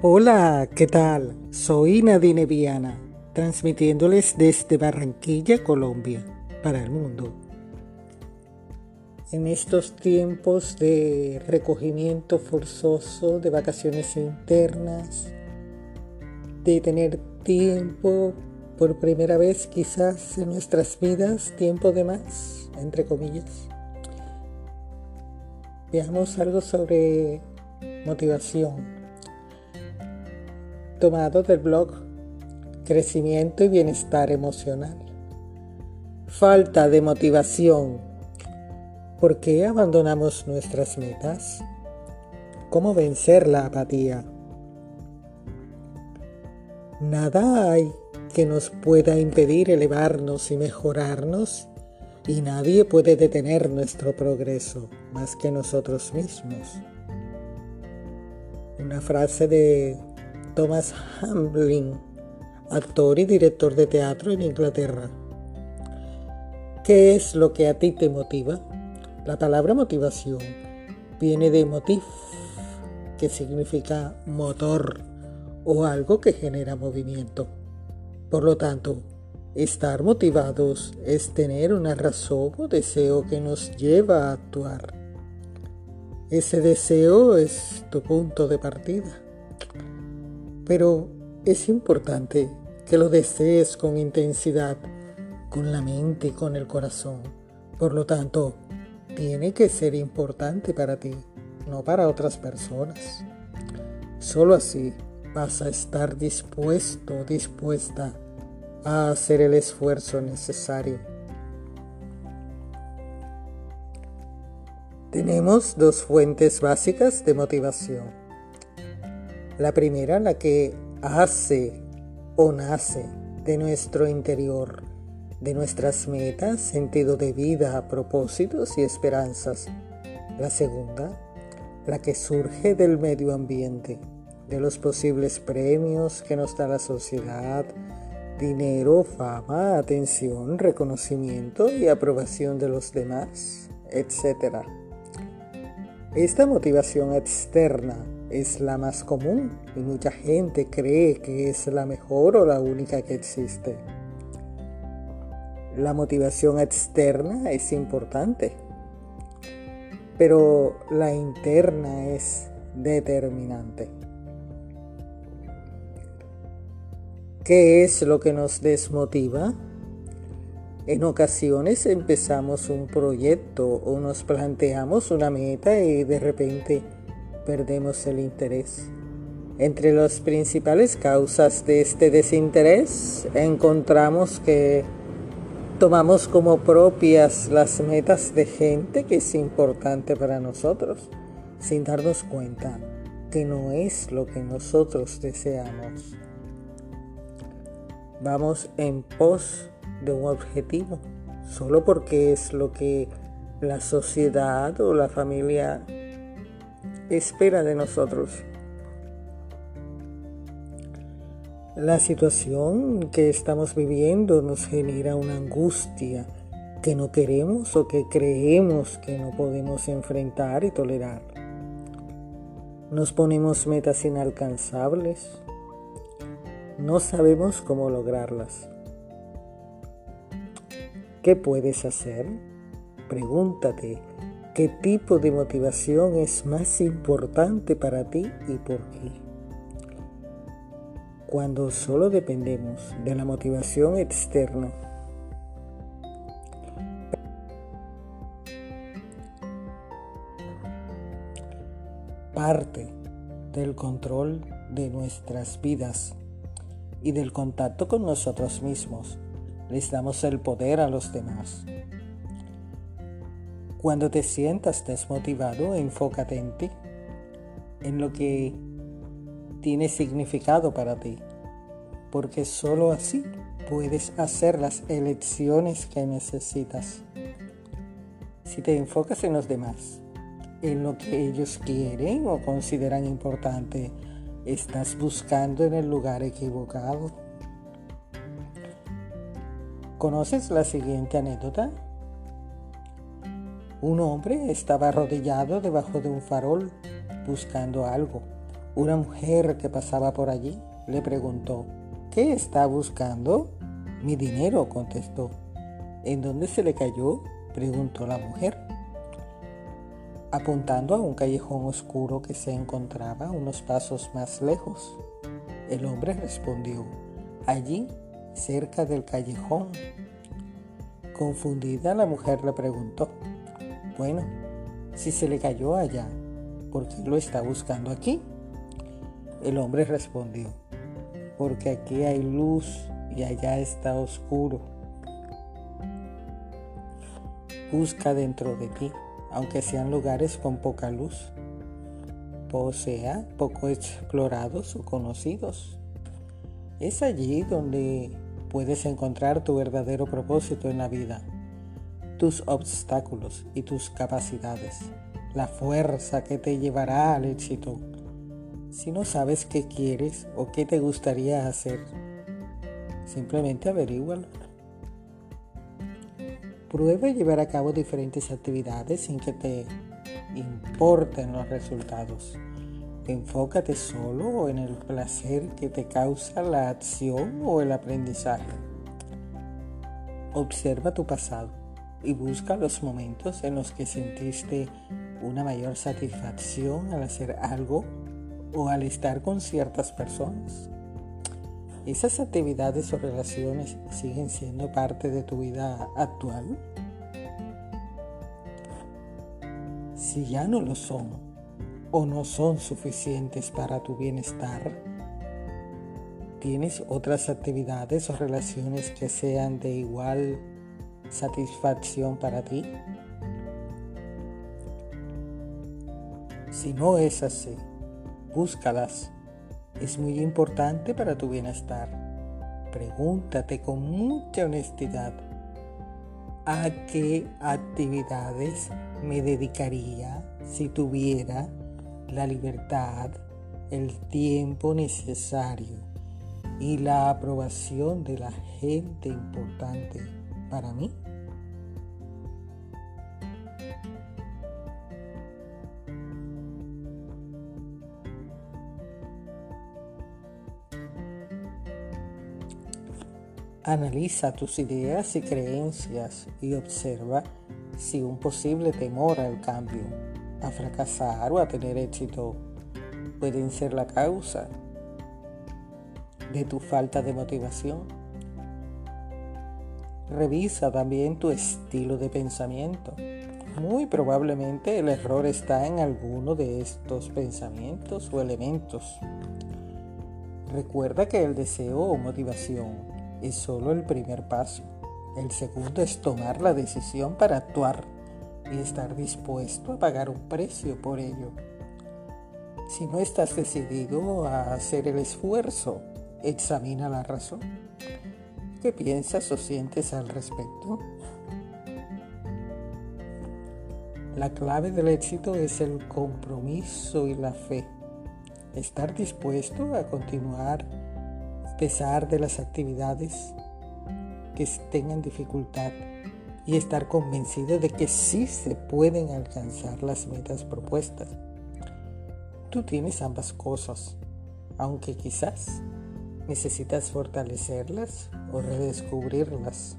Hola, ¿qué tal? Soy Nadine Viana, transmitiéndoles desde Barranquilla, Colombia, para el mundo. En estos tiempos de recogimiento forzoso, de vacaciones internas, de tener tiempo por primera vez quizás en nuestras vidas, tiempo de más, entre comillas. Veamos algo sobre motivación tomado del blog Crecimiento y Bienestar Emocional. Falta de motivación. ¿Por qué abandonamos nuestras metas? ¿Cómo vencer la apatía? Nada hay que nos pueda impedir elevarnos y mejorarnos y nadie puede detener nuestro progreso más que nosotros mismos. Una frase de Thomas Hamlin, actor y director de teatro en Inglaterra. ¿Qué es lo que a ti te motiva? La palabra motivación viene de motiv, que significa motor o algo que genera movimiento. Por lo tanto, estar motivados es tener una razón o deseo que nos lleva a actuar. Ese deseo es tu punto de partida. Pero es importante que lo desees con intensidad, con la mente y con el corazón. Por lo tanto, tiene que ser importante para ti, no para otras personas. Solo así vas a estar dispuesto, dispuesta a hacer el esfuerzo necesario. Tenemos dos fuentes básicas de motivación la primera, la que hace o nace de nuestro interior, de nuestras metas, sentido de vida, propósitos y esperanzas. La segunda, la que surge del medio ambiente, de los posibles premios que nos da la sociedad, dinero, fama, atención, reconocimiento y aprobación de los demás, etc. Esta motivación externa es la más común y mucha gente cree que es la mejor o la única que existe. La motivación externa es importante, pero la interna es determinante. ¿Qué es lo que nos desmotiva? En ocasiones empezamos un proyecto o nos planteamos una meta y de repente perdemos el interés. Entre las principales causas de este desinterés encontramos que tomamos como propias las metas de gente que es importante para nosotros, sin darnos cuenta que no es lo que nosotros deseamos. Vamos en pos de un objetivo, solo porque es lo que la sociedad o la familia espera de nosotros. La situación que estamos viviendo nos genera una angustia que no queremos o que creemos que no podemos enfrentar y tolerar. Nos ponemos metas inalcanzables. No sabemos cómo lograrlas. ¿Qué puedes hacer? Pregúntate ¿Qué tipo de motivación es más importante para ti y por qué? Cuando solo dependemos de la motivación externa, parte del control de nuestras vidas y del contacto con nosotros mismos. Les damos el poder a los demás. Cuando te sientas desmotivado, enfócate en ti, en lo que tiene significado para ti, porque solo así puedes hacer las elecciones que necesitas. Si te enfocas en los demás, en lo que ellos quieren o consideran importante, estás buscando en el lugar equivocado. ¿Conoces la siguiente anécdota? Un hombre estaba arrodillado debajo de un farol buscando algo. Una mujer que pasaba por allí le preguntó, ¿qué está buscando? Mi dinero, contestó. ¿En dónde se le cayó? preguntó la mujer, apuntando a un callejón oscuro que se encontraba unos pasos más lejos. El hombre respondió, allí, cerca del callejón. Confundida, la mujer le preguntó, bueno, si se le cayó allá, ¿por qué lo está buscando aquí? El hombre respondió, porque aquí hay luz y allá está oscuro. Busca dentro de ti, aunque sean lugares con poca luz, o sea, poco explorados o conocidos. Es allí donde puedes encontrar tu verdadero propósito en la vida, tus obstáculos y tus capacidades, la fuerza que te llevará al éxito. Si no sabes qué quieres o qué te gustaría hacer, simplemente averígualo. Prueba llevar a cabo diferentes actividades sin que te importen los resultados. Enfócate solo en el placer que te causa la acción o el aprendizaje. Observa tu pasado y busca los momentos en los que sentiste una mayor satisfacción al hacer algo o al estar con ciertas personas. ¿Esas actividades o relaciones siguen siendo parte de tu vida actual? Si ya no lo son, o no son suficientes para tu bienestar? ¿Tienes otras actividades o relaciones que sean de igual satisfacción para ti? Si no es así, búscalas. Es muy importante para tu bienestar. Pregúntate con mucha honestidad a qué actividades me dedicaría si tuviera la libertad, el tiempo necesario y la aprobación de la gente importante para mí. Analiza tus ideas y creencias y observa si un posible temor al cambio a fracasar o a tener éxito pueden ser la causa de tu falta de motivación. Revisa también tu estilo de pensamiento. Muy probablemente el error está en alguno de estos pensamientos o elementos. Recuerda que el deseo o motivación es solo el primer paso. El segundo es tomar la decisión para actuar y estar dispuesto a pagar un precio por ello. Si no estás decidido a hacer el esfuerzo, examina la razón. ¿Qué piensas o sientes al respecto? La clave del éxito es el compromiso y la fe. Estar dispuesto a continuar a pesar de las actividades que tengan dificultad y estar convencido de que sí se pueden alcanzar las metas propuestas. Tú tienes ambas cosas, aunque quizás necesitas fortalecerlas o redescubrirlas.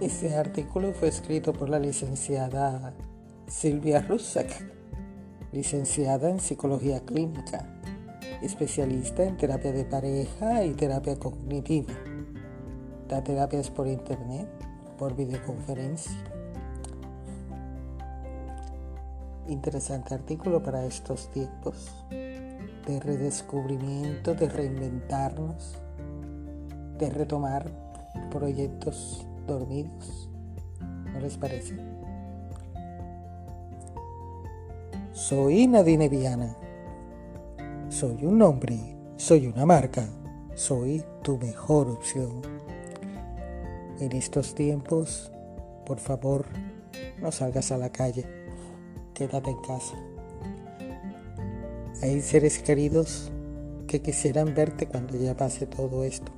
Este artículo fue escrito por la licenciada Silvia Russak licenciada en psicología clínica, especialista en terapia de pareja y terapia cognitiva. Da terapias por internet, por videoconferencia. Interesante artículo para estos tiempos de redescubrimiento, de reinventarnos, de retomar proyectos dormidos. ¿No les parece? Soy Nadine Viana. Soy un nombre, soy una marca, soy tu mejor opción. En estos tiempos, por favor, no salgas a la calle, quédate en casa. Hay seres queridos que quisieran verte cuando ya pase todo esto.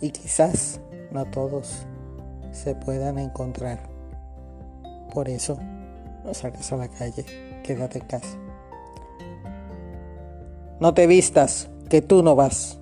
Y quizás no todos se puedan encontrar. Por eso, no salgas a la calle, quédate en casa. No te vistas, que tú no vas.